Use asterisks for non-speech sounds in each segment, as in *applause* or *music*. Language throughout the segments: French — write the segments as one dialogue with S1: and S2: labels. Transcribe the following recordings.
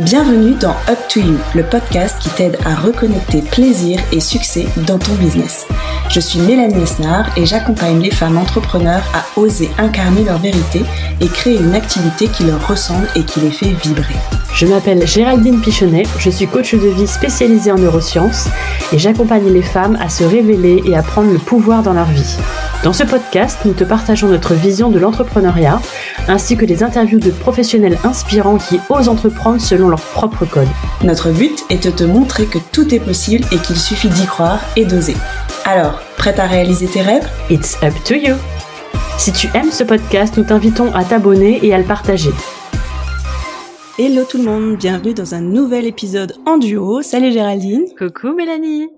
S1: Bienvenue dans Up to You, le podcast qui t'aide à reconnecter plaisir et succès dans ton business. Je suis Mélanie Esnard et j'accompagne les femmes entrepreneurs à oser incarner leur vérité et créer une activité qui leur ressemble et qui les fait vibrer.
S2: Je m'appelle Géraldine Pichonnet, je suis coach de vie spécialisée en neurosciences et j'accompagne les femmes à se révéler et à prendre le pouvoir dans leur vie. Dans ce podcast, nous te partageons notre vision de l'entrepreneuriat, ainsi que des interviews de professionnels inspirants qui osent entreprendre selon leur propre code.
S1: Notre but est de te montrer que tout est possible et qu'il suffit d'y croire et d'oser. Alors, prête à réaliser tes rêves?
S2: It's up to you Si tu aimes ce podcast, nous t'invitons à t'abonner et à le partager.
S1: Hello tout le monde, bienvenue dans un nouvel épisode en duo. Salut Géraldine. *laughs*
S2: Coucou Mélanie.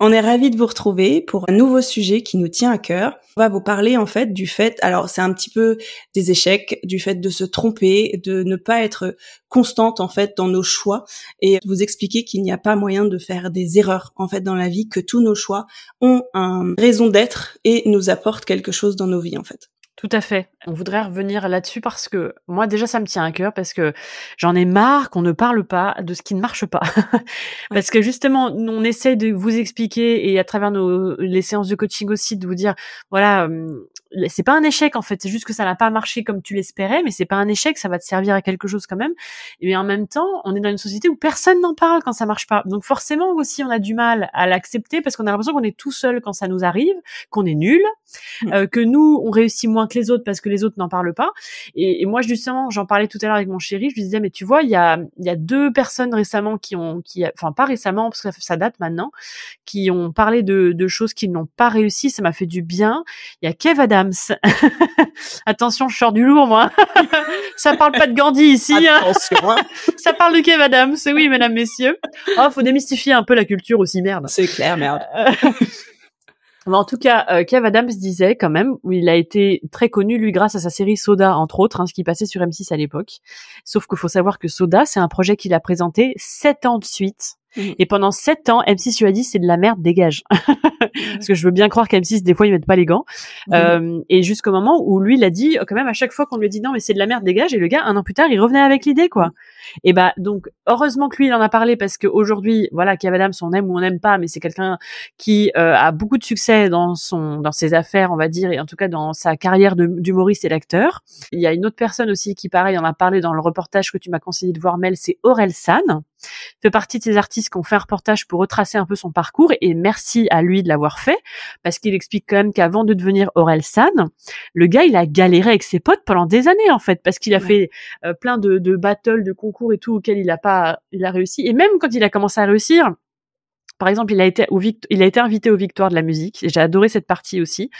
S1: On est ravis de vous retrouver pour un nouveau sujet qui nous tient à cœur. On va vous parler en fait du fait, alors c'est un petit peu des échecs, du fait de se tromper, de ne pas être constante en fait dans nos choix et vous expliquer qu'il n'y a pas moyen de faire des erreurs en fait dans la vie, que tous nos choix ont une raison d'être et nous apportent quelque chose dans nos vies en fait.
S2: Tout à fait. On voudrait revenir là-dessus parce que moi déjà ça me tient à cœur parce que j'en ai marre qu'on ne parle pas de ce qui ne marche pas. *laughs* parce que justement on essaye de vous expliquer et à travers nos les séances de coaching aussi de vous dire voilà c'est pas un échec en fait c'est juste que ça n'a pas marché comme tu l'espérais mais c'est pas un échec ça va te servir à quelque chose quand même et en même temps on est dans une société où personne n'en parle quand ça marche pas donc forcément aussi on a du mal à l'accepter parce qu'on a l'impression qu'on est tout seul quand ça nous arrive qu'on est nul mmh. euh, que nous on réussit moins que les autres parce que les autres n'en parlent pas. Et, moi justement, j'en parlais tout à l'heure avec mon chéri, je lui disais mais tu vois, il y a il y a deux personnes récemment qui ont qui enfin pas récemment parce que ça date maintenant, qui ont parlé de, de choses qui n'ont pas réussi, ça m'a fait du bien. Il y a Kev *laughs* Attention, je sors du lourd moi. *laughs* ça parle pas de Gandhi ici. Hein. Attention. Hein. *laughs* ça parle de Kev Adams. Oui, mesdames, messieurs. Oh, faut démystifier un peu la culture aussi, merde.
S1: C'est clair, merde.
S2: en tout cas, euh, Kev Adams disait quand même, il a été très connu lui grâce à sa série Soda entre autres, hein, ce qui passait sur M6 à l'époque. Sauf qu'il faut savoir que Soda, c'est un projet qu'il a présenté sept ans de suite Mhm. Et pendant sept ans, M6 lui a dit c'est de la merde, dégage. *laughs* Parce que je veux bien croire qu'M6 des fois ils mettent pas les gants. Mhm. Euh, et jusqu'au moment où lui il a dit quand même à chaque fois qu'on lui a dit non mais c'est de la merde, dégage. Et le gars un an plus tard il revenait avec l'idée quoi. Et bah donc heureusement que lui il en a parlé parce qu'aujourd'hui voilà Kev Adams on aime ou on n'aime pas mais c'est quelqu'un qui euh, a beaucoup de succès dans son dans ses affaires on va dire et en tout cas dans sa carrière d'humoriste et d'acteur. Il y a une autre personne aussi qui pareil en a parlé dans le reportage que tu m'as conseillé de voir Mel c'est Aurel San fait partie de ces artistes qui ont fait un reportage pour retracer un peu son parcours et merci à lui de l'avoir fait parce qu'il explique quand même qu'avant de devenir Aurel San, le gars il a galéré avec ses potes pendant des années en fait parce qu'il a fait euh, plein de, de battles, de concours et tout auxquels il a pas, il a réussi. Et même quand il a commencé à réussir, par exemple, il a été au il a été invité aux Victoires de la musique. J'ai adoré cette partie aussi.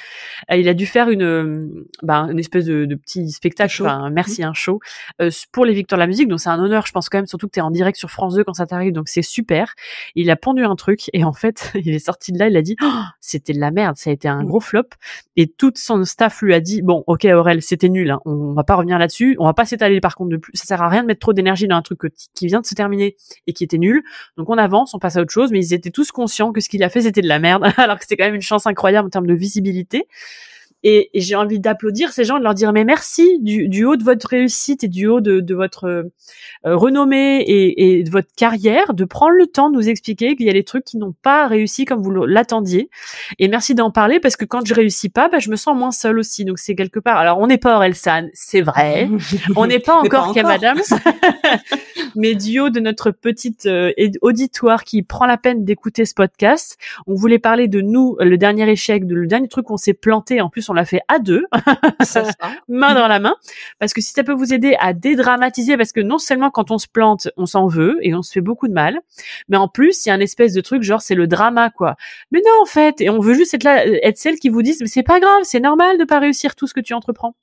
S2: Euh, il a dû faire une, bah, une espèce de, de petit spectacle, enfin, merci, un show euh, pour les Victoires de la musique. Donc c'est un honneur, je pense quand même, surtout que tu es en direct sur France 2 quand ça t'arrive, donc c'est super. Il a pondu un truc et en fait, *laughs* il est sorti de là, il a dit, oh, c'était de la merde, ça a été un mmh. gros flop. Et tout son staff lui a dit, bon, ok Aurel, c'était nul, hein. on va pas revenir là-dessus, on va pas s'étaler par contre de plus. Ça sert à rien de mettre trop d'énergie dans un truc qui vient de se terminer et qui était nul. Donc on avance, on passe à autre chose, mais ils étaient tous conscients que ce qu'il a fait c'était de la merde, *laughs* alors que c'était quand même une chance incroyable en termes de visibilité. Et, j'ai envie d'applaudir ces gens, de leur dire mais merci du, haut de votre réussite et du haut de, votre euh, renommée et, de votre carrière, de prendre le temps de nous expliquer qu'il y a des trucs qui n'ont pas réussi comme vous l'attendiez. Et merci d'en parler parce que quand je réussis pas, bah, je me sens moins seule aussi. Donc c'est quelque part. Alors on n'est pas Orelsan, c'est vrai. on n'est pas *laughs* encore Kev Adams, *laughs* mais du haut de notre petite euh, auditoire qui prend la peine d'écouter ce podcast, on voulait parler de nous, le dernier échec, de le dernier truc qu'on s'est planté. En plus on l'a fait à deux, *laughs* main dans la main, parce que si ça peut vous aider à dédramatiser, parce que non seulement quand on se plante, on s'en veut et on se fait beaucoup de mal, mais en plus il y a un espèce de truc genre c'est le drama quoi. Mais non en fait, et on veut juste être là, être celle qui vous dise mais c'est pas grave, c'est normal de pas réussir tout ce que tu entreprends.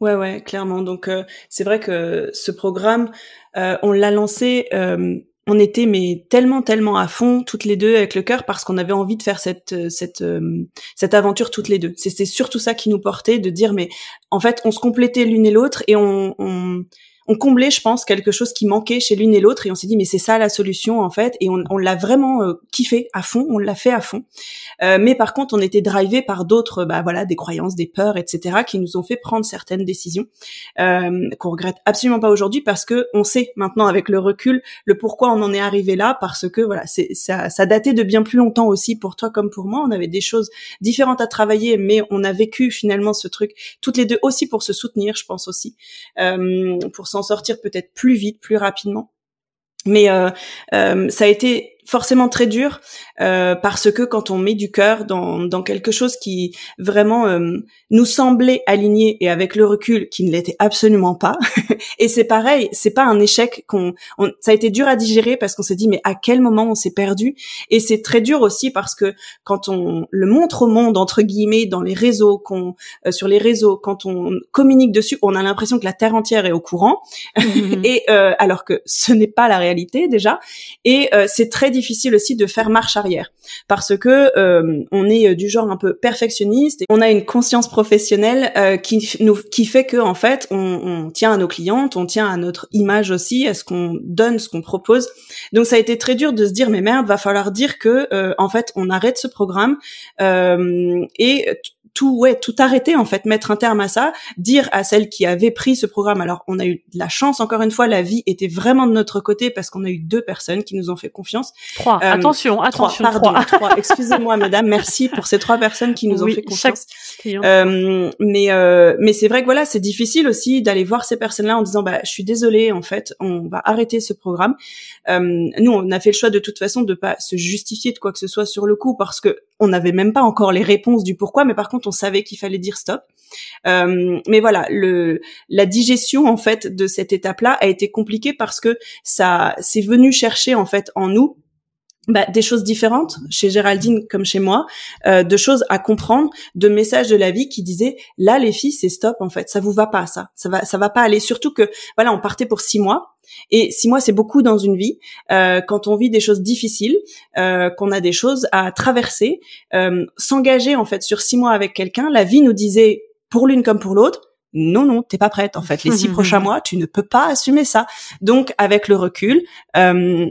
S1: Ouais, ouais, clairement. Donc euh, c'est vrai que ce programme, euh, on l'a lancé euh, on était mais tellement tellement à fond toutes les deux avec le cœur parce qu'on avait envie de faire cette euh, cette euh, cette aventure toutes les deux. C'était surtout ça qui nous portait de dire mais en fait on se complétait l'une et l'autre et on, on on comblait, je pense, quelque chose qui manquait chez l'une et l'autre, et on s'est dit mais c'est ça la solution en fait, et on, l'a vraiment euh, kiffé à fond, on l'a fait à fond. Euh, mais par contre, on était drivé par d'autres, bah voilà, des croyances, des peurs, etc., qui nous ont fait prendre certaines décisions euh, qu'on regrette absolument pas aujourd'hui parce que on sait maintenant avec le recul le pourquoi on en est arrivé là, parce que voilà, c'est ça, ça datait de bien plus longtemps aussi pour toi comme pour moi. On avait des choses différentes à travailler, mais on a vécu finalement ce truc toutes les deux aussi pour se soutenir, je pense aussi, euh, pour s'en sortir peut-être plus vite, plus rapidement. Mais euh, euh, ça a été forcément très dur euh, parce que quand on met du cœur dans, dans quelque chose qui vraiment euh, nous semblait aligné et avec le recul qui ne l'était absolument pas *laughs* et c'est pareil c'est pas un échec qu'on ça a été dur à digérer parce qu'on s'est dit mais à quel moment on s'est perdu? Et c'est très dur aussi parce que quand on le montre au monde entre guillemets dans les réseaux qu'on euh, sur les réseaux quand on communique dessus on a l'impression que la terre entière est au courant. Mmh. *laughs* Et alors que ce n'est pas la réalité déjà. Et c'est très difficile aussi de faire marche arrière parce que euh, on est euh, du genre un peu perfectionniste et on a une conscience professionnelle euh, qui nous qui fait que en fait on, tient à nos clientes, on tient à notre image aussi, à ce qu'on donne, ce qu'on propose. Donc ça a été très dur de se dire mais merde, va falloir dire que en fait on arrête ce programme et tout ouais tout arrêter en fait mettre un terme à ça dire à celle qui avait pris ce programme alors on a eu de la chance encore une fois la vie était vraiment de notre côté parce qu'on a eu deux personnes qui nous ont fait confiance.
S2: Trois. Euh, attention attention
S1: trois, pardon trois, *laughs* excusez-moi madame merci pour ces trois personnes qui nous ont fait confiance. euh, mais euh, mais c'est vrai que voilà c'est difficile aussi d'aller voir ces personnes là en disant bah je suis désolée en fait on va arrêter ce programme. Euh, nous on a fait le choix de toute façon de pas se justifier de quoi que ce soit sur le coup parce que on n'avait même pas encore les réponses du pourquoi mais par contre on savait qu'il fallait dire stop. Euh, mais voilà, le, la digestion en fait de cette étape-là a été compliquée parce que ça c'est venu chercher en fait en nous bah, des choses différentes chez Géraldine comme chez moi, euh, de choses à comprendre, de messages de la vie qui disaient là les filles c'est stop en fait, ça vous va pas ça, ça va ça va pas aller. Surtout que voilà on partait pour six mois et six mois c'est beaucoup dans une vie. Euh, quand on vit des choses difficiles, euh, qu'on a des choses à traverser, s'engager en fait sur six mois avec quelqu'un, la vie nous disait pour l'une comme pour l'autre non, non, t'es pas prête. En fait, les six *laughs* prochains mois, tu ne peux pas assumer ça. Donc, avec le recul, euh,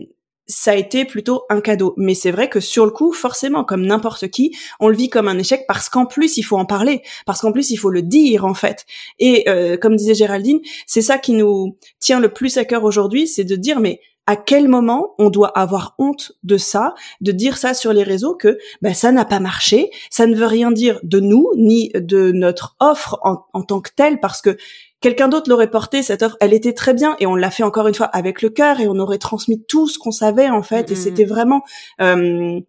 S1: ça a été plutôt un cadeau. Mais c'est vrai que sur le coup, forcément, comme n'importe qui, on le vit comme un échec parce qu'en plus, il faut en parler, parce qu'en plus, il faut le dire, en fait. Et euh, comme disait Géraldine, c'est ça qui nous tient le plus à cœur aujourd'hui, c'est de dire, mais à quel moment on doit avoir honte de ça, de dire ça sur les réseaux que ben, ça n'a pas marché, ça ne veut rien dire de nous ni de notre offre en, en tant que telle parce que quelqu'un d'autre l'aurait porté cette offre elle était très bien et on l'a fait encore une fois avec le cœur et on aurait transmis tout ce qu'on savait en fait et mm-hmm. c'était vraiment euh,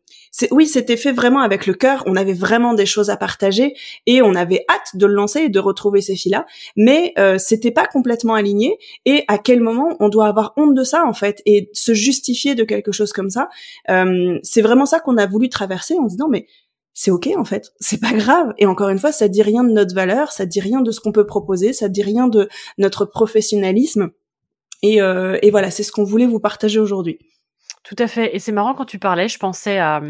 S1: oui c'était fait vraiment avec le cœur on avait vraiment des choses à partager et on avait hâte de le lancer et de retrouver ces filles là mais euh, c'était pas complètement aligné et à quel moment on doit avoir honte de ça en fait et se justifier de quelque chose comme ça euh, c'est vraiment ça qu'on a voulu traverser en se disant mais c'est ok en fait, c'est pas grave. Et encore une fois, ça dit rien de notre valeur, ça dit rien de ce qu'on peut proposer, ça dit rien de notre professionnalisme. Et, euh, et voilà, c'est ce qu'on voulait vous partager aujourd'hui.
S2: Tout à fait. Et c'est marrant quand tu parlais, je pensais à,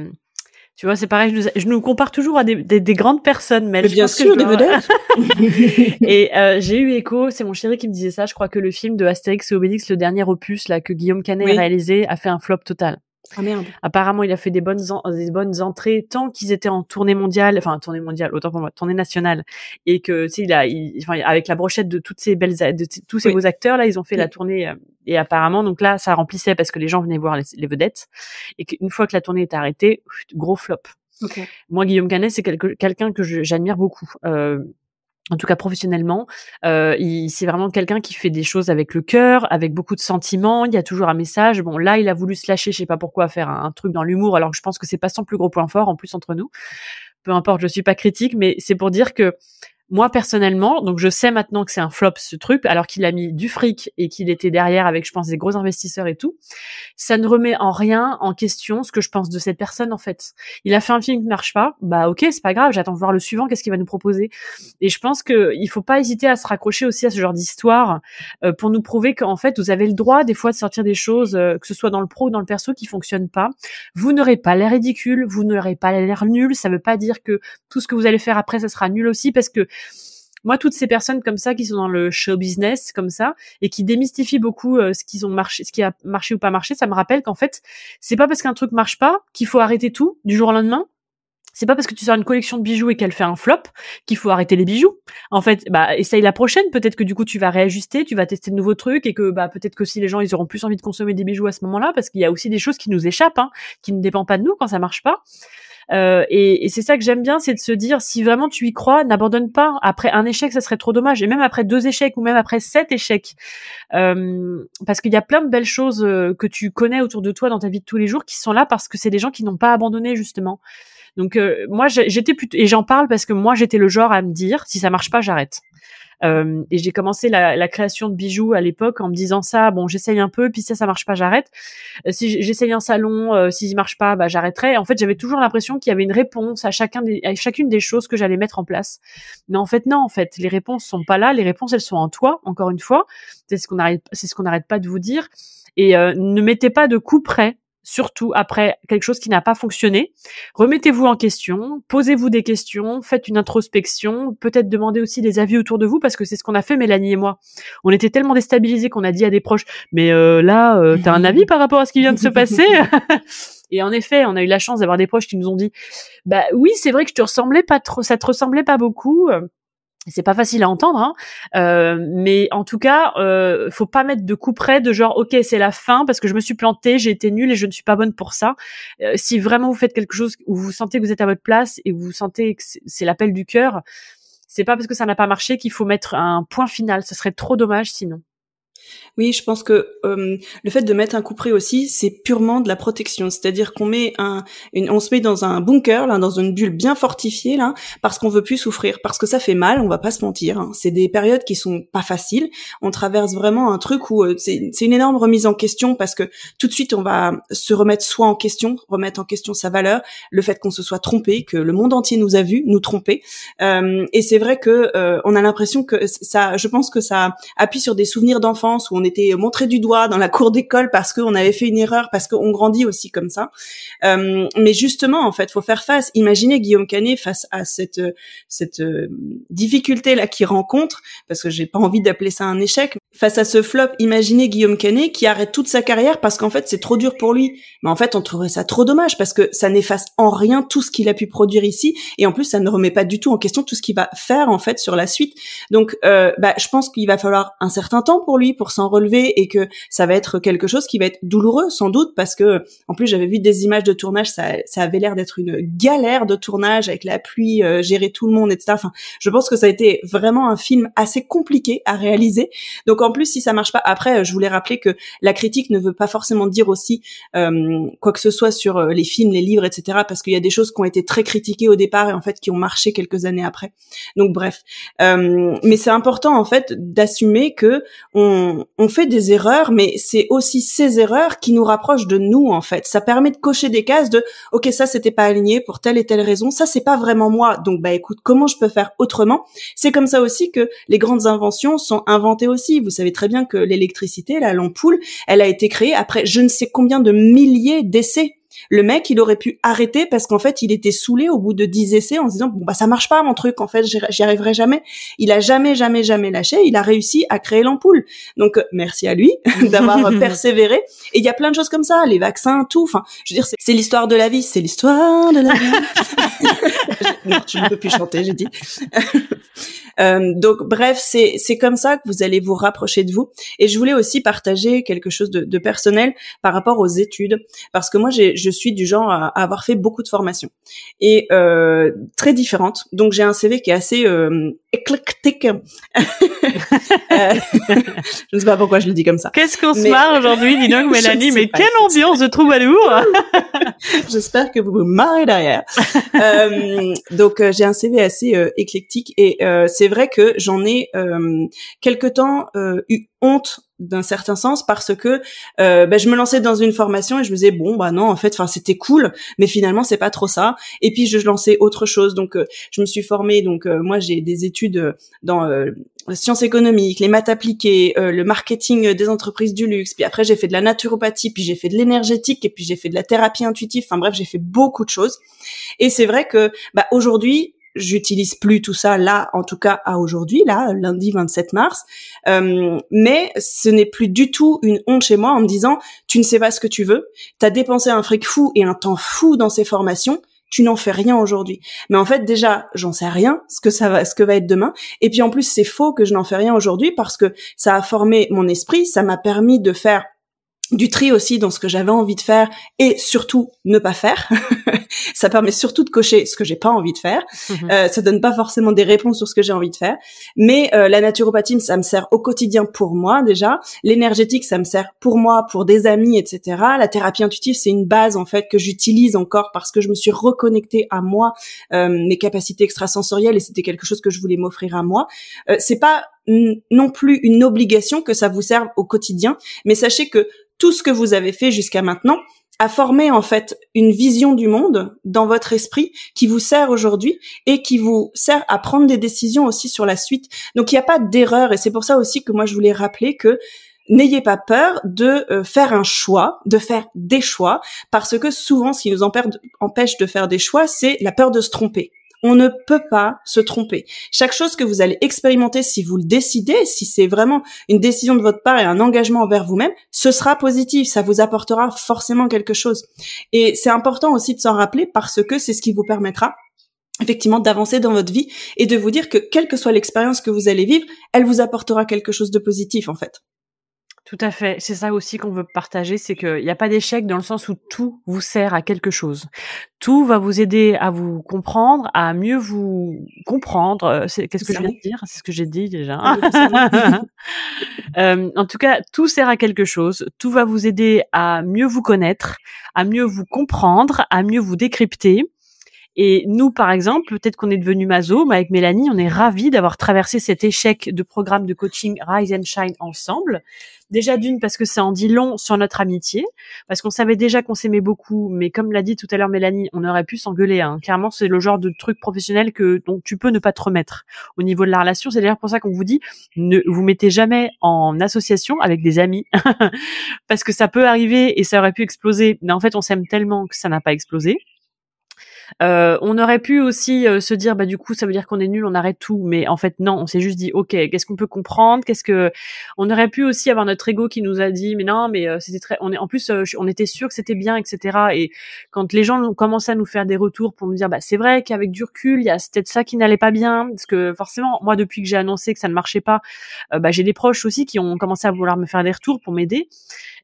S2: tu vois, c'est pareil, je nous, je nous, compare toujours à des, des, grandes personnes, mais,
S1: bien sûr, des vedettes. *laughs*
S2: et euh, j'ai eu écho, c'est mon chéri qui me disait ça. Je crois que le film de Astérix et Obélix, le dernier opus là que Guillaume Canet a réalisé, a fait un flop total.
S1: Ah merde.
S2: Apparemment, il a fait des bonnes des bonnes entrées tant qu'ils étaient en tournée mondiale, enfin tournée mondiale, autant pour moi, tournée nationale, et que tu sais, il a, enfin, avec la brochette de toutes ces belles, de tous ces beaux acteurs là, ils ont fait la tournée euh, et apparemment donc là, ça remplissait parce que les gens venaient voir les, vedettes et qu'une fois que la tournée est arrêtée, gros flop. Moi, Guillaume Canet, c'est quelqu'un que j'admire beaucoup. Euh, en tout cas professionnellement. Euh, c'est vraiment quelqu'un qui fait des choses avec le cœur, avec beaucoup de sentiments. Il y a toujours un message. Bon, là, il a voulu se lâcher, je sais pas pourquoi, faire un, truc dans l'humour, alors que je pense que c'est pas son plus gros point fort en plus entre nous. Peu importe, je suis pas critique, mais c'est pour dire que moi personnellement, donc je sais maintenant que c'est un flop ce truc, alors qu'il a mis du fric et qu'il était derrière avec, je pense, des gros investisseurs et tout. Ça ne remet en rien en question ce que je pense de cette personne en fait. Il a fait un film qui ne marche pas, bah ok, c'est pas grave, j'attends de voir le suivant, qu'est-ce qu'il va nous proposer. Et je pense que il faut pas hésiter à se raccrocher aussi à ce genre d'histoire euh, pour nous prouver qu'en fait vous avez le droit des fois de sortir des choses, euh, que ce soit dans le pro ou dans le perso, qui fonctionnent pas. Vous n'aurez pas l'air ridicule, vous n'aurez pas l'air nul. Ça veut pas dire que tout ce que vous allez faire après ça sera nul aussi parce que moi, toutes ces personnes comme ça qui sont dans le show business comme ça et qui démystifient beaucoup euh, ce qui a marché ou pas marché, ça me rappelle qu'en fait, c'est pas parce qu'un truc marche pas qu'il faut arrêter tout du jour au lendemain c'est pas parce que tu sors une collection de bijoux et qu'elle fait un flop qu'il faut arrêter les bijoux. En fait, bah essaye la prochaine. Peut-être que du coup tu vas réajuster, tu vas tester de nouveaux trucs et que bah peut-être que si les gens ils auront plus envie de consommer des bijoux à ce moment-là, parce qu'il y a aussi des choses qui nous échappent, hein, qui ne dépendent pas de nous quand ça marche pas. Euh, et, c'est ça que j'aime bien, c'est de se dire si vraiment tu y crois, n'abandonne pas. Après un échec, ça serait trop dommage. Et même après deux échecs ou même après sept échecs, euh, parce qu'il y a plein de belles choses euh, que tu connais autour de toi dans ta vie de tous les jours qui sont là parce que c'est des gens qui n'ont pas abandonné justement. Donc euh, moi j'étais plutôt et j'en parle parce que moi j'étais le genre à me dire si ça marche pas j'arrête. Euh, et j'ai commencé la, création de bijoux à l'époque en me disant ça, bon, j'essaye un peu, puis ça, ça marche pas, j'arrête. Euh, si j'essaye un salon, euh, s'il marche pas, bah j'arrêterai. En fait, j'avais toujours l'impression qu'il y avait une réponse à chacun des, à chacune des choses que j'allais mettre en place. Mais en fait, non, en fait, les réponses sont pas là. Les réponses, elles sont en toi. Encore une fois, c'est ce qu'on arrête, c'est ce qu'on n'arrête pas de vous dire. Et ne mettez pas de coup près surtout après quelque chose qui n'a pas fonctionné. Remettez-vous en question, posez-vous des questions, faites une introspection, peut-être demandez aussi des avis autour de vous parce que c'est ce qu'on a fait Mélanie et moi. On était tellement déstabilisés qu'on a dit à des proches "Mais euh, là, euh, t'as un avis par rapport à ce qui vient de se passer *laughs* Et en effet, on a eu la chance d'avoir des proches qui nous ont dit "Bah oui, c'est vrai que je te ressemblais pas trop, ça te ressemblait pas beaucoup." C'est pas facile à entendre, hein. euh, mais en tout cas, euh, faut pas mettre de coup près de genre ok c'est la fin parce que je me suis plantée, j'ai été nulle et je ne suis pas bonne pour ça. Euh, si vraiment vous faites quelque chose où vous sentez que vous êtes à votre place et vous sentez que c'est l'appel du cœur, c'est pas parce que ça n'a pas marché qu'il faut mettre un point final. Ce serait trop dommage sinon.
S1: Oui, je pense que euh, le fait de mettre un couperet aussi, c'est purement de la protection. C'est-à-dire qu'on met un, on se met dans un bunker, là, dans une bulle bien fortifiée, là, parce qu'on veut plus souffrir, parce que ça fait mal. On va pas se mentir. Hein. C'est des périodes qui sont pas faciles. On traverse vraiment un truc où euh, c'est une énorme remise en question parce que tout de suite on va se remettre soi en question, remettre en question sa valeur, le fait qu'on se soit trompé, que le monde entier nous a vu nous tromper. Euh, et c'est vrai que euh, on a l'impression que ça, je pense que ça appuie sur des souvenirs d'enfance où on était montré du doigt dans la cour d'école parce qu'on avait fait une erreur, parce qu'on grandit aussi comme ça. Euh, mais justement, en fait, faut faire face. Imaginez Guillaume Canet face à cette cette euh, difficulté là qu'il rencontre, parce que j'ai pas envie d'appeler ça un échec. Face à ce flop, imaginez Guillaume Canet qui arrête toute sa carrière parce qu'en fait c'est trop dur pour lui. Mais en fait, on trouverait ça trop dommage parce que ça n'efface en rien tout ce qu'il a pu produire ici, et en plus ça ne remet pas du tout en question tout ce qu'il va faire en fait sur la suite. Donc, euh, bah, je pense qu'il va falloir un certain temps pour lui pour s'en relever et que ça va être quelque chose qui va être douloureux sans doute parce que en plus j'avais vu des images de tournage, ça, ça avait l'air d'être une galère de tournage avec la pluie, euh, gérer tout le monde, etc. Enfin, je pense que ça a été vraiment un film assez compliqué à réaliser. Donc en plus si ça marche pas, après je voulais rappeler que la critique ne veut pas forcément dire aussi euh, quoi que ce soit sur euh, les films, les livres, etc. Parce qu'il y a des choses qui ont été très critiquées au départ et en fait qui ont marché quelques années après. Donc bref, euh, mais c'est important en fait d'assumer que on, on fait des erreurs, mais c'est aussi ces erreurs qui nous rapprochent de nous en fait. Ça permet de cocher des cases de ok ça c'était pas aligné pour telle et telle raison, ça c'est pas vraiment moi, donc bah écoute comment je peux faire autrement? C'est comme ça aussi que les grandes inventions sont inventées aussi. Vous savez très bien que l'électricité, la l'ampoule, elle a été créée après je ne sais combien de milliers d'essais. Le mec, il aurait pu arrêter parce qu'en fait, il était saoulé au bout de dix essais en se disant bon bah ça marche pas mon truc, en fait, j'y arriverai jamais. Il a jamais jamais jamais lâché, il a réussi à créer l'ampoule. Donc euh, merci à lui *laughs* d'avoir persévéré. Et il y a plein de choses comme ça, les vaccins, tout. Enfin, je veux dire, c'est l'histoire de la vie, c'est l'histoire de la vie. *laughs* non, je ne peux plus chanter, j'ai dit. *laughs* Euh, donc bref, c'est c'est comme ça que vous allez vous rapprocher de vous. Et je voulais aussi partager quelque chose de, de personnel par rapport aux études, parce que moi je suis du genre à, avoir fait beaucoup de formations et euh, très différentes. Donc j'ai un CV qui est assez euh, éclectique. *laughs* Euh, je ne sais pas pourquoi je le dis comme ça.
S2: Qu'est-ce qu'on se marre aujourd'hui, dis donc *laughs* Mélanie, mais quelle ambiance de troubadour *laughs*
S1: J'espère que vous vous marrez derrière. euh, donc euh, j'ai un CV assez euh, éclectique et euh, c'est vrai que j'en ai quelque temps eu honte d'un certain sens parce que euh, bah, je me lançais dans une formation et je me disais bon bah non en fait enfin c'était cool mais finalement c'est pas trop ça. Et puis je lançais autre chose. Donc euh, je me suis formée. Donc euh, moi j'ai des études dans les sciences économiques les maths appliquées le marketing des entreprises du luxe. Puis après j'ai fait de la naturopathie puis j'ai fait de l'énergétique et puis j'ai fait de la thérapie intuitive. Enfin bref j'ai fait beaucoup de choses. Et c'est vrai que bah aujourd'hui j'utilise plus tout ça là, en tout cas à aujourd'hui, là, lundi 27 mars. Euh, mais ce n'est plus du tout une honte chez moi en me disant, tu ne sais pas ce que tu veux, t'as dépensé un fric fou et un temps fou dans ces formations, tu n'en fais rien aujourd'hui. Mais en fait, déjà, j'en sais rien, ce que ça va, ce que va être demain. Et puis en plus, c'est faux que je n'en fais rien aujourd'hui parce que ça a formé mon esprit, ça m'a permis de faire du tri aussi dans ce que j'avais envie de faire et surtout ne pas faire. *laughs* ça permet surtout de cocher ce que j'ai pas envie de faire. Mhm. Euh, ça donne pas forcément des réponses sur ce que j'ai envie de faire, mais euh, la naturopathie, ça me sert au quotidien pour moi déjà. L'énergétique, ça me sert pour moi, pour des amis, etc. La thérapie intuitive, c'est une base en fait que j'utilise encore parce que je me suis reconnectée à moi, euh, mes capacités extrasensorielles et c'était quelque chose que je voulais m'offrir à moi. Euh, c'est pas non plus une obligation que ça vous serve au quotidien, mais sachez que tout ce que vous avez fait jusqu'à maintenant a formé en fait une vision du monde dans votre esprit qui vous sert aujourd'hui et qui vous sert à prendre des décisions aussi sur la suite. Donc il n'y a pas d'erreur et c'est pour ça aussi que moi je voulais rappeler que n'ayez pas peur de euh, faire un choix, de faire des choix, parce que souvent ce qui nous empêche de faire des choix, c'est la peur de se tromper. On ne peut pas se tromper. Chaque chose que vous allez expérimenter, si vous le décidez, si c'est vraiment une décision de votre part et un engagement envers vous-même, ce sera positif. Ça vous apportera forcément quelque chose. Et c'est important aussi de s'en rappeler parce que c'est ce qui vous permettra effectivement d'avancer dans votre vie et de vous dire que quelle que soit l'expérience que vous allez vivre, elle vous apportera quelque chose de positif en fait.
S2: Tout à fait. C'est ça aussi qu'on veut partager, c'est qu'il n'y a pas d'échec dans le sens où tout vous sert à quelque chose. Tout va vous aider à vous comprendre, à mieux vous comprendre. Euh, qu'est-ce que je viens de dire? C'est ce que j'ai dit déjà. *laughs* euh, en tout cas, tout sert à quelque chose. Tout va vous aider à mieux vous connaître, à mieux vous comprendre, à mieux vous décrypter. Et nous, par exemple, peut-être qu'on est devenu maso, mais avec Mélanie, on est ravis d'avoir traversé cet échec de programme de coaching Rise and Shine ensemble. Déjà d'une parce que ça en dit long sur notre amitié, parce qu'on savait déjà qu'on s'aimait beaucoup, mais comme l'a dit tout à l'heure Mélanie, on aurait pu s'engueuler. Hein. Clairement, c'est le genre de truc professionnel que dont tu peux ne pas te remettre au niveau de la relation. C'est d'ailleurs pour ça qu'on vous dit ne vous mettez jamais en association avec des amis, *laughs* parce que ça peut arriver et ça aurait pu exploser. Mais en fait, on s'aime tellement que ça n'a pas explosé. Euh, on aurait pu aussi euh, se dire, bah du coup, ça veut dire qu'on est nul, on arrête tout. Mais en fait, non, on s'est juste dit, ok, qu'est-ce qu'on peut comprendre? Qu'est-ce que On aurait pu aussi avoir notre ego qui nous a dit, mais non, mais euh, c'était très. On est en plus, on était sûr que c'était bien, etc. Et quand les gens ont commencé à nous faire des retours pour nous dire, bah c'est vrai qu'avec du recul, il y a peut-être ça qui n'allait pas bien, parce que forcément, moi, depuis que j'ai annoncé que ça ne marchait pas, bah j'ai des proches aussi qui ont commencé à vouloir me faire des retours pour m'aider.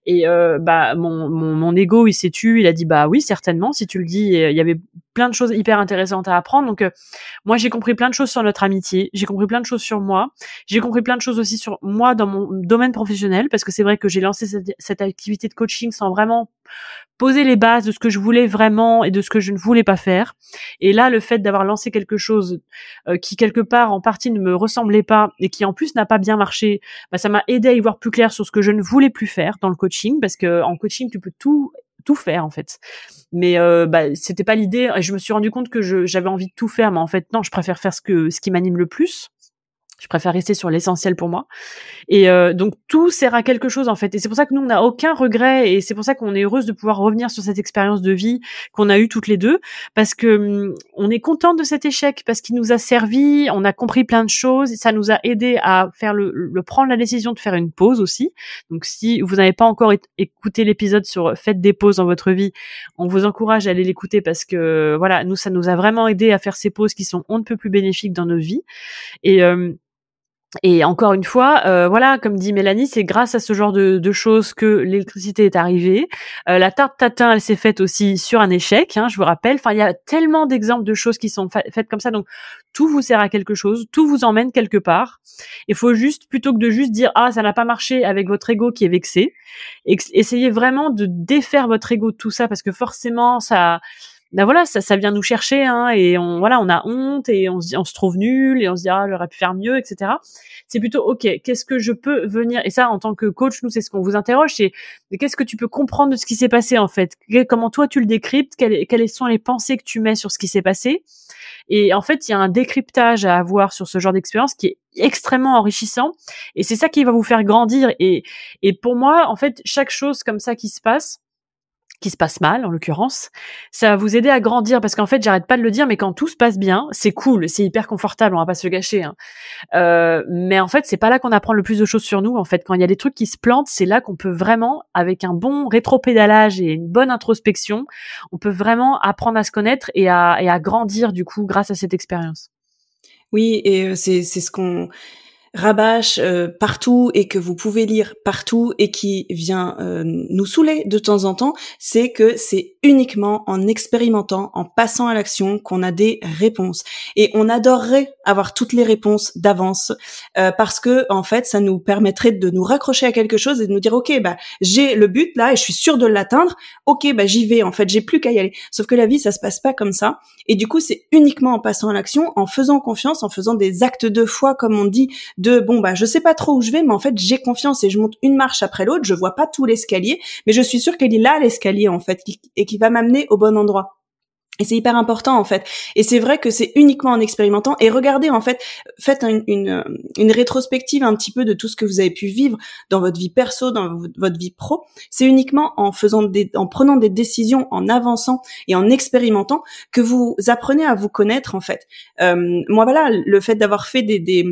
S2: Et euh, bah mon, mon, mon ego il s'est tué, il a dit bah oui certainement si tu le dis, il y avait de choses hyper intéressantes à apprendre. Donc euh, moi j'ai compris plein de choses sur notre amitié, j'ai compris plein de choses sur moi, j'ai compris plein de choses aussi sur moi dans mon domaine professionnel parce que c'est vrai que j'ai lancé cette, cette activité de coaching sans vraiment poser les bases de ce que je voulais vraiment et de ce que je ne voulais pas faire. Et là, le fait d'avoir lancé quelque chose euh, qui quelque part en partie ne me ressemblait pas et qui en plus n'a pas bien marché, bah, ça m'a aidé à y voir plus clair sur ce que je ne voulais plus faire dans le coaching parce que en coaching tu peux tout tout faire en fait. Mais euh, bah, c'était pas l'idée. Je me suis rendu compte que j'avais envie de tout faire, mais en fait non, je préfère faire ce que ce qui m'anime le plus. Je préfère rester sur l'essentiel pour moi. Et euh, donc tout sert à quelque chose en fait. Et c'est pour ça que nous on n'a aucun regret et c'est pour ça qu'on est heureuse de pouvoir revenir sur cette expérience de vie qu'on a eue toutes les deux parce que hum, on est contente de cet échec parce qu'il nous a servi, on a compris plein de choses, ça nous a aidé à faire le, le prendre la décision de faire une pause aussi. Donc si vous n'avez pas encore écouté l'épisode sur faites des pauses dans votre vie, on vous encourage à aller l'écouter parce que voilà, nous ça nous a vraiment aidé à faire ces pauses qui sont on ne peut plus bénéfiques dans nos vies. Et euh, et encore une fois, euh, voilà, comme dit Mélanie, c'est grâce à ce genre de, choses que l'électricité est arrivée. Euh, la tarte tatin, elle s'est faite aussi sur un échec, hein, je vous rappelle. Enfin, il y a tellement d'exemples de choses qui sont faites comme ça. Donc, tout vous sert à quelque chose, tout vous emmène quelque part. Il faut juste, plutôt que de juste dire ah ça n'a pas marché avec votre ego qui est vexé, essayez vraiment de défaire votre ego de tout ça parce que forcément ça ben voilà, ça, ça vient nous chercher, hein, et on, voilà, on a honte et on se on se trouve nul et on se dit, ah, j'aurais pu faire mieux, etc. C'est plutôt, ok, qu'est-ce que je peux venir Et ça, en tant que coach, nous, c'est ce qu'on vous interroge, c'est qu'est-ce que tu peux comprendre de ce qui s'est passé en fait? Comment toi tu le décryptes? Quelles, quelles sont les pensées que tu mets sur ce qui s'est passé? Et en fait, il y a un décryptage à avoir sur ce genre d'expérience qui est extrêmement enrichissant, et c'est ça qui va vous faire grandir. Et, et pour moi, en fait, chaque chose comme ça qui se passe qui se passe mal en l'occurrence, ça va vous aider à grandir. Parce qu'en fait j'arrête pas de le dire mais quand tout se passe bien c'est cool c'est hyper confortable on va pas se le gâcher hein. euh, mais en fait c'est pas là qu'on apprend le plus de choses sur nous en fait. Quand il y a des trucs qui se plantent c'est là qu'on peut vraiment avec un bon rétropédalage et une bonne introspection on peut vraiment apprendre à se connaître et à, et à grandir du coup grâce à cette expérience.
S1: Oui et euh, c'est c'est ce qu'on rabâche euh, partout et que vous pouvez lire partout et qui vient euh, nous saouler de temps en temps, c'est que c'est uniquement en expérimentant, en passant à l'action qu'on a des réponses. Et on adorerait avoir toutes les réponses d'avance euh, parce que en fait, ça nous permettrait de nous raccrocher à quelque chose et de nous dire ok, bah j'ai le but là et je suis sûr de l'atteindre. Ok, bah j'y vais. En fait, j'ai plus qu'à y aller. Sauf que la vie, ça se passe pas comme ça. Et du coup, c'est uniquement en passant à l'action, en faisant confiance, en faisant des actes de foi, comme on dit, de bon bah je sais pas trop où je vais mais en fait j'ai confiance et je monte une marche après l'autre, je vois pas tout l'escalier mais je suis sûre qu'elle est là l'escalier en fait et qui va m'amener au bon endroit. Et c'est hyper important en fait. Et c'est vrai que c'est uniquement en expérimentant. Et regardez en fait, faites une, une, une, rétrospective un petit peu de tout ce que vous avez pu vivre dans votre vie perso, dans votre vie pro. C'est uniquement en faisant des, en prenant des décisions, en avançant et en expérimentant que vous apprenez à vous connaître en fait. Euh, moi voilà, le fait d'avoir fait des, des,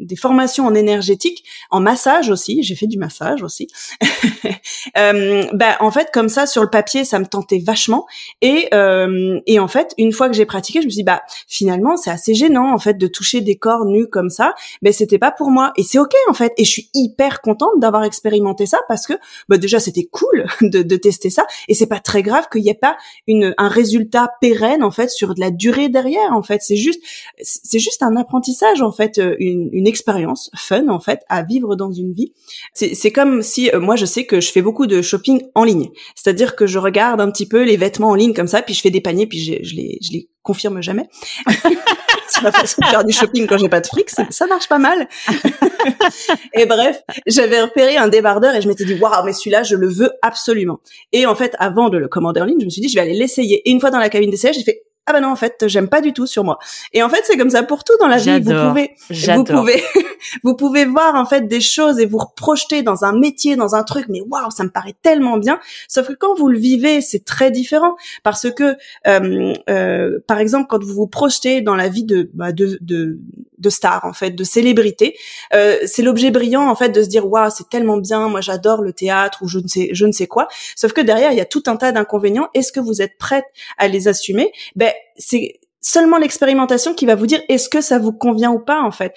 S1: des formations en énergétique, en massage aussi, j'ai fait du massage aussi. *laughs* euh, ben en fait comme ça sur le papier ça me tentait vachement et euh, et en fait, une fois que j'ai pratiqué, je me suis dit, bah finalement c'est assez gênant en fait de toucher des corps nus comme ça. Mais c'était pas pour moi et c'est ok en fait. Et je suis hyper contente d'avoir expérimenté ça parce que bah, déjà c'était cool *laughs* de, de, tester ça et c'est pas très grave qu'il n'y ait pas une, un résultat pérenne en fait sur de la durée derrière. En fait, c'est juste c'est juste un apprentissage en fait, euh, une, une expérience fun en fait à vivre dans une vie. C'est comme si euh, moi je sais que je fais beaucoup de shopping en ligne, c'est-à-dire que je regarde un petit peu les vêtements en ligne comme ça, puis je fais des paniers puis je les, je les confirme jamais. c'est ma façon de faire du shopping quand j'ai pas de fric, ça marche pas mal. *laughs* et bref, j'avais repéré un débardeur et je m'étais dit waouh, mais celui-là, je le veux absolument. Et en fait, avant de le commander en ligne, je me suis dit je vais aller l'essayer. Et une fois dans la cabine d'essai, j'ai fait ah ben non en fait j'aime pas du tout sur moi. Et en fait c'est comme ça pour tout dans la vie. Vous pouvez vous pouvez *laughs* vous pouvez voir en fait des choses et vous projeter dans un métier dans un truc mais waouh ça me paraît tellement bien. Sauf que quand vous le vivez c'est très différent. Parce que euh, euh, par exemple quand vous vous projetez dans la vie de bah, de, de de star en fait de célébrité euh, c'est l'objet brillant en fait de se dire waouh c'est tellement bien moi j'adore le théâtre ou je ne sais je ne sais quoi. Sauf que derrière il y a tout un tas d'inconvénients. Est-ce que vous êtes prête à les assumer? Ben c'est seulement l'expérimentation qui va vous dire est-ce que ça vous convient ou pas en fait.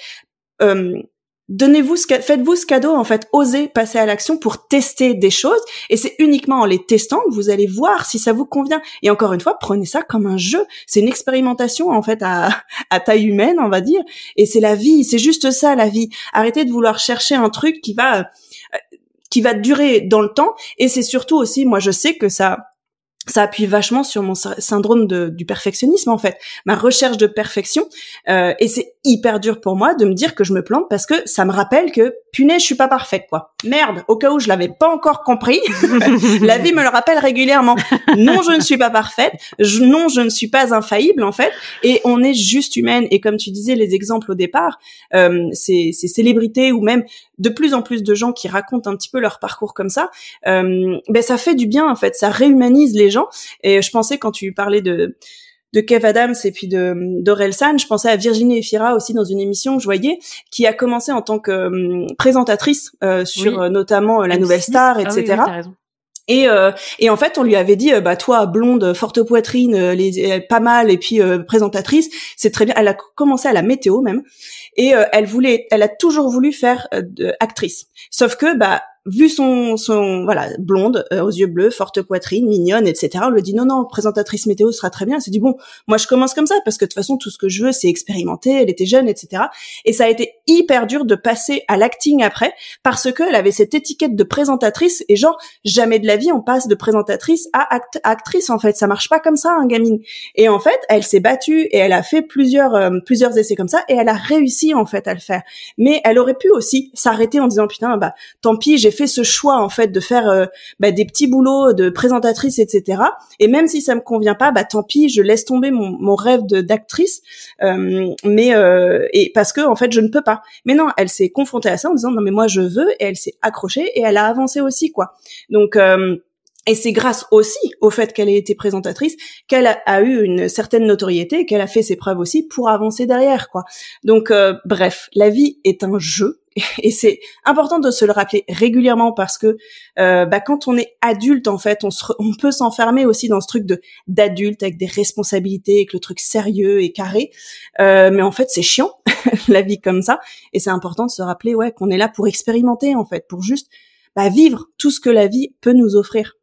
S1: Euh, donnez-vous ce faites-vous ce cadeau en fait, osez passer à l'action pour tester des choses et c'est uniquement en les testant que vous allez voir si ça vous convient. Et encore une fois, prenez ça comme un jeu, c'est une expérimentation en fait à, à taille humaine, on va dire et c'est la vie, c'est juste ça la vie. Arrêtez de vouloir chercher un truc qui va euh, qui va durer dans le temps et c'est surtout aussi moi je sais que ça ça appuie vachement sur mon syndrome de, du perfectionnisme en fait, ma recherche de perfection. Euh, et c'est hyper dur pour moi de me dire que je me plante parce que ça me rappelle que punaise, je suis pas parfaite quoi. Merde, au cas où je l'avais pas encore compris, *laughs* la vie me le rappelle régulièrement. Non, je ne suis pas parfaite. non, je ne suis pas infaillible en fait. Et on est juste humaine. Et comme tu disais les exemples au départ, euh, ces, célébrités ou même de plus en plus de gens qui racontent un petit peu leur parcours comme ça, euh, ben ça fait du bien en fait. Ça réhumanise les gens. Et je pensais quand tu parlais de de Kev Adams et puis de d'Orelsan, je pensais à Virginie Efira aussi dans une émission que je voyais, qui a commencé en tant que hum, présentatrice euh, sur euh, notamment euh, la Nouvelle Star, etc. Ah et, euh, et en fait, on lui avait dit, bah toi, blonde, forte poitrine, les, pas mal, et puis présentatrice, c'est très bien. Elle a commencé à la météo même, et elle voulait, elle a toujours voulu faire actrice. Sauf que bah vu son, son voilà blonde euh, aux yeux bleus, forte poitrine, mignonne, etc. On lui dit non non présentatrice météo sera très bien. Elle s'est dit bon moi je commence comme ça parce que de toute façon tout ce que je veux c'est expérimenter. Elle était jeune, etc. Et ça a été hyper dur de passer à l'acting après parce que elle avait cette étiquette de présentatrice et genre jamais de la vie on passe de présentatrice à actrice en fait ça marche pas comme ça un hein, gamine. Et en fait elle s'est battue et elle a fait plusieurs euh, plusieurs essais comme ça et elle a réussi en fait à le faire. Mais elle aurait pu aussi s'arrêter en disant putain bah tant pis j'ai fait ce choix en fait de faire euh, bah, des petits boulots de présentatrice, etc. Et même si ça me convient pas, bah tant pis, je laisse tomber mon, mon rêve d'actrice. Euh, mais euh, et parce que en fait je ne peux pas. Mais non, elle s'est confrontée à ça en disant non mais moi je veux et elle s'est accrochée et elle a avancé aussi quoi. Donc Et c'est grâce aussi au fait qu'elle ait été présentatrice qu'elle a, eu une certaine notoriété, qu'elle a fait ses preuves aussi pour avancer derrière, quoi. Donc, euh, bref, la vie est un jeu et c'est important de se le rappeler régulièrement parce que euh, bah, quand on est adulte, en fait, on, on peut s'enfermer aussi dans ce truc de d'adulte avec des responsabilités, avec le truc sérieux et carré. Euh, mais en fait, c'est chiant *laughs* la vie comme ça, et c'est important de se rappeler, ouais, qu'on est là pour expérimenter, en fait, pour juste bah, vivre tout ce que la vie peut nous offrir.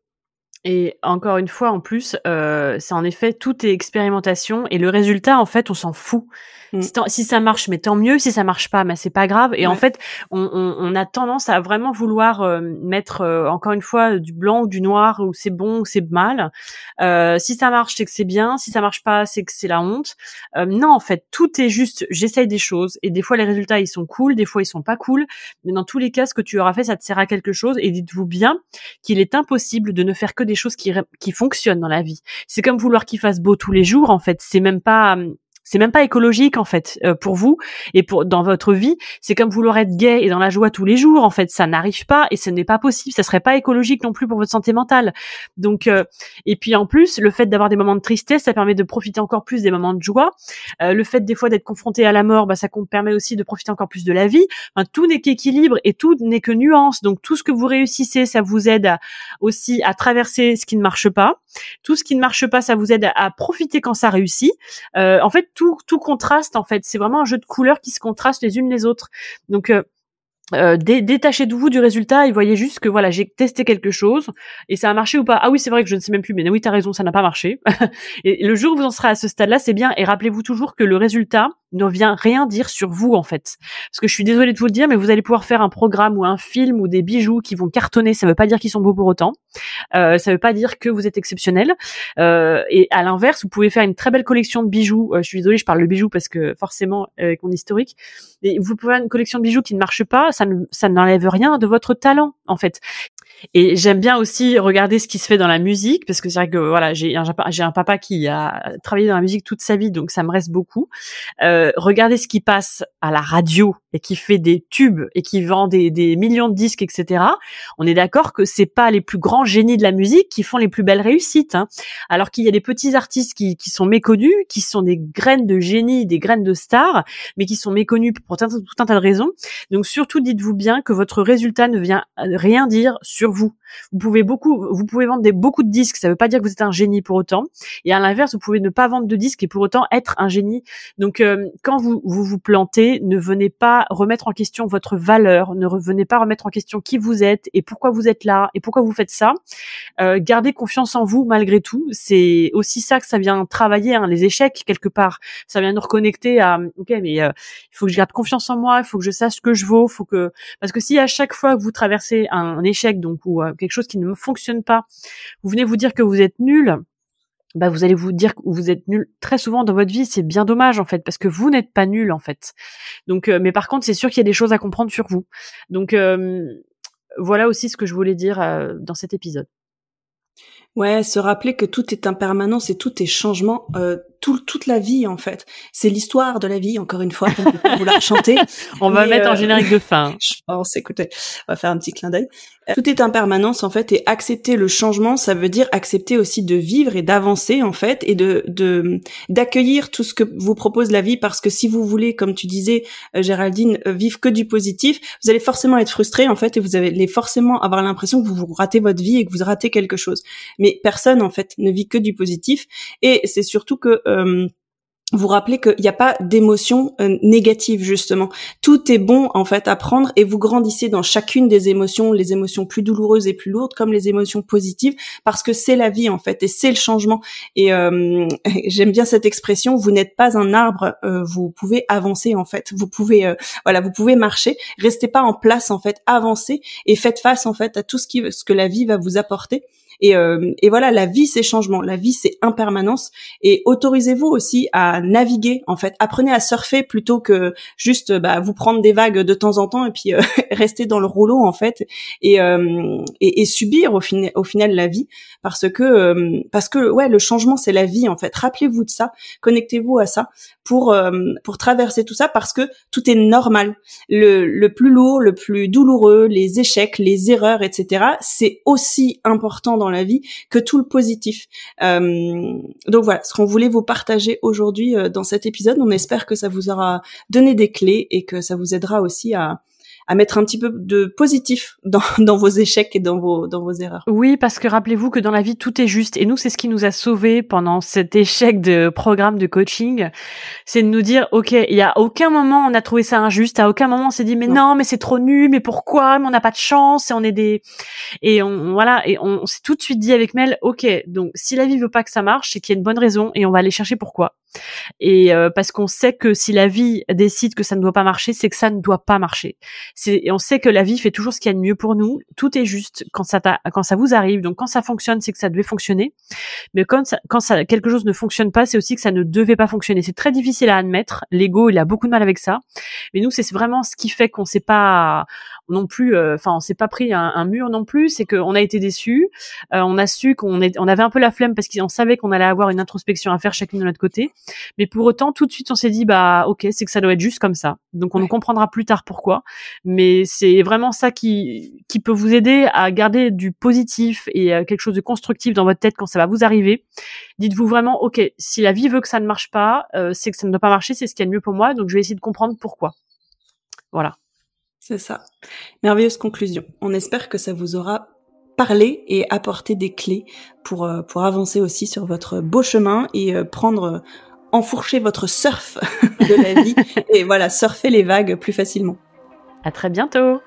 S2: Et encore une fois, en plus, euh, c'est en effet tout est expérimentation et le résultat, en fait, on s'en fout. Mm. Si, ça marche, mais tant mieux. Si ça marche pas, mais c'est pas grave. Et en fait, on, on, on, a tendance à vraiment vouloir euh, mettre euh, encore une fois du blanc ou du noir, ou c'est bon ou c'est mal. Euh, si ça marche, c'est que c'est bien. Si ça marche pas, c'est que c'est la honte. Euh, non, en fait, tout est juste. J'essaye des choses et des fois les résultats ils sont cool, des fois ils sont pas cool. Mais dans tous les cas, ce que tu auras fait, ça te sert à quelque chose. Et dites-vous bien qu'il est impossible de ne faire que des choses qui qui fonctionnent dans la vie. C'est comme vouloir qu'il fasse beau tous les jours. En fait, c'est même pas c'est même pas écologique en fait euh, pour vous et pour dans votre vie. C'est comme vouloir être gay et dans la joie tous les jours. En fait, ça n'arrive pas et ce n'est pas possible. Ça serait pas écologique non plus pour votre santé mentale. Donc euh, et puis en plus, le fait d'avoir des moments de tristesse, ça permet de profiter encore plus des moments de joie. Euh, le fait des fois d'être confronté à la mort, bah, ça permet aussi de profiter encore plus de la vie. Enfin, tout n'est qu'équilibre et tout n'est que nuance. Donc tout ce que vous réussissez, ça vous aide aussi à traverser ce qui ne marche pas. Tout ce qui ne marche pas, ça vous aide à, profiter quand ça réussit. en fait, tout, contraste en fait. C'est vraiment un jeu de couleurs qui se contrastent les unes les autres. Donc euh, euh, détachez de vous du résultat et voyez juste que voilà j'ai testé quelque chose et ça a marché ou pas ah oui c'est vrai que je ne sais même plus mais oui t'as raison ça n'a pas marché *laughs* et le jour où vous en serez à ce stade là c'est bien et rappelez-vous toujours que le résultat ne vient rien dire sur vous en fait. Parce que je suis désolée de vous le dire, mais vous allez pouvoir faire un programme ou un film ou des bijoux qui vont cartonner. Ça ne veut pas dire qu'ils sont beaux pour autant. Euh, ça ne veut pas dire que vous êtes exceptionnel. Euh, et à l'inverse, vous pouvez faire une très belle collection de bijoux. Euh, je suis désolée, je parle de bijoux parce que forcément avec mon historique. Et vous pouvez faire une collection de bijoux qui ne marche pas. Ça ne, ça n'enlève rien de votre talent en fait. Et j'aime bien aussi regarder ce qui se fait dans la musique parce que c'est vrai que voilà, j'ai un, papa qui a travaillé dans la musique toute sa vie, donc ça me reste beaucoup. Euh, regardez ce qui passe à la radio et qui fait des tubes et qui vend des, millions de disques, etc. On est d'accord que c'est pas les plus grands génies de la musique qui font les plus belles réussites. Hein. Alors qu'il y a des petits artistes qui, qui sont méconnus, qui sont des graines de génie, des graines de stars, mais qui sont méconnus pour tout un tas de raisons. Donc surtout, dites-vous bien que votre résultat ne vient rien dire sur vous. Vous pouvez beaucoup, vous pouvez vendre des, beaucoup de disques, ça ne veut pas dire que vous êtes un génie pour autant. Et à l'inverse, vous pouvez ne pas vendre de disques et pour autant être un génie. Donc, euh, quand vous, vous vous plantez, ne venez pas remettre en question votre valeur, ne venez pas remettre en question qui vous êtes et pourquoi vous êtes là et pourquoi vous faites ça. Euh, gardez confiance en vous malgré tout. C'est aussi ça que ça vient travailler, hein, les échecs quelque part. Ça vient nous reconnecter à, ok, mais euh, il faut que je garde confiance en moi, il faut que je sache ce que je vaux, faut que, parce que si à chaque fois que vous traversez un échec, donc ou euh, quelque chose qui ne fonctionne pas, vous venez vous dire que vous êtes nul, bah vous allez vous dire que vous êtes nul très souvent dans votre vie, c'est bien dommage en fait parce que vous n'êtes pas nul en fait. Donc euh, mais par contre, c'est sûr qu'il y a des choses à comprendre sur vous. Donc euh, voilà aussi ce que je voulais dire dans cet épisode.
S1: Ouais, se rappeler que tout est impermanence et tout est changement, tout, toute la vie en fait. C'est l'histoire de la vie, encore une fois, la chanter. *laughs*
S2: on va mettre en euh, générique de fin. *laughs*
S1: Je pense, écoutez, on va faire un petit clin d'œil. Euh, tout est impermanence en fait et accepter le changement, ça veut dire accepter aussi de vivre et d'avancer en fait et de de d'accueillir tout ce que vous propose la vie parce que si vous voulez, comme tu disais Géraldine, vivre que du positif, vous allez forcément être frustré en fait et vous allez forcément avoir l'impression que vous ratez votre vie et que vous ratez quelque chose mais personne en fait ne vit que du positif. Et c'est surtout que euh, vous rappelez qu'il n'y a pas d'émotions euh, négatives justement. Tout est bon en fait à prendre et vous grandissez dans chacune des émotions, les émotions plus douloureuses et plus lourdes comme les émotions positives parce que c'est la vie en fait et c'est le changement. Et euh, *laughs* j'aime bien cette expression. Vous n'êtes pas un arbre, vous pouvez avancer en fait. Vous pouvez voilà, vous pouvez marcher. Restez pas en place en fait, avancez et faites face en fait à tout ce qui ce que la vie va vous apporter. Et, euh, et voilà, la vie c'est changement, la vie c'est impermanence. Et autorisez-vous aussi à naviguer en fait. Apprenez à surfer plutôt que juste bah, vous prendre des vagues de temps en temps et puis euh, *laughs* rester dans le rouleau en fait et, euh, et, et, subir au, fin, au final la vie parce que euh, parce que ouais le changement c'est la vie en fait. Rappelez-vous de ça, connectez-vous à ça pour pour traverser tout ça parce que tout est normal. Le, le plus lourd, le plus douloureux, les échecs, les erreurs, etc. C'est aussi important dans la vie que tout le positif. Euh, donc voilà, ce qu'on voulait vous partager aujourd'hui dans cet épisode. On espère que ça vous aura donné des clés et que ça vous aidera aussi à à mettre un petit peu de positif dans, *laughs* dans vos échecs et dans vos dans vos erreurs.
S2: Oui, parce que rappelez-vous que dans la vie tout est juste. Et nous c'est ce qui nous a sauvés pendant cet échec de programme de coaching, c'est de nous dire OK, il y a aucun moment on a trouvé ça injuste, à aucun moment on s'est dit mais non, mais c'est trop nul, mais pourquoi, mais on n'a pas de chance et on est des et on voilà et on, s'est tout de suite dit avec Mel OK, donc si la vie veut pas que ça marche, c'est qu'il y a une bonne raison et on va aller chercher pourquoi. Et euh, parce qu'on sait que si la vie décide que ça ne doit pas marcher, c'est que ça ne doit pas marcher. Et on sait que la vie fait toujours ce qu'il y a de mieux pour nous. Tout est juste quand ça quand ça vous arrive. Donc quand ça fonctionne, c'est que ça devait fonctionner. Mais quand ça, quand ça, quelque chose ne fonctionne pas, c'est aussi que ça ne devait pas fonctionner. C'est très difficile à admettre. L'ego, il a beaucoup de mal avec ça. Mais nous, c'est vraiment ce qui fait qu'on s'est pas non plus, euh, enfin, on s'est pas pris un, un, mur non plus. C'est qu'on a été déçus. Euh, on a su qu'on on avait un peu la flemme parce qu'on savait qu'on allait avoir une introspection à faire chacune de notre côté. Mais pour autant, tout de suite, on s'est dit, bah, ok, c'est que ça doit être juste comme ça. Donc, on comprendra plus tard pourquoi. Mais c'est vraiment ça qui, qui peut vous aider à garder du positif et euh, quelque chose de constructif dans votre tête quand ça va vous arriver. Dites-vous vraiment, ok, si la vie veut que ça ne marche pas, euh, c'est que ça ne doit pas marcher, c'est ce qui est le mieux pour moi. Donc, je vais essayer de comprendre pourquoi. Voilà.
S1: C'est ça. Merveilleuse conclusion. On espère que ça vous aura parlé et apporté des clés pour, euh, pour avancer aussi sur votre beau chemin et prendre enfourcher votre surf *laughs* de la vie *laughs* et voilà, surfer les vagues plus facilement.
S2: À très bientôt.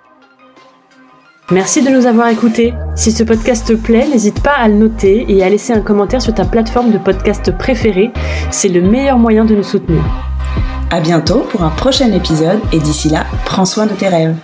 S2: Merci de nous avoir écoutés. Si ce podcast te plaît, n'hésite pas à le noter et à laisser un commentaire sur ta plateforme de podcast préférée. C'est le meilleur moyen de nous soutenir.
S1: À bientôt pour un prochain épisode et d'ici là, prends soin de tes rêves.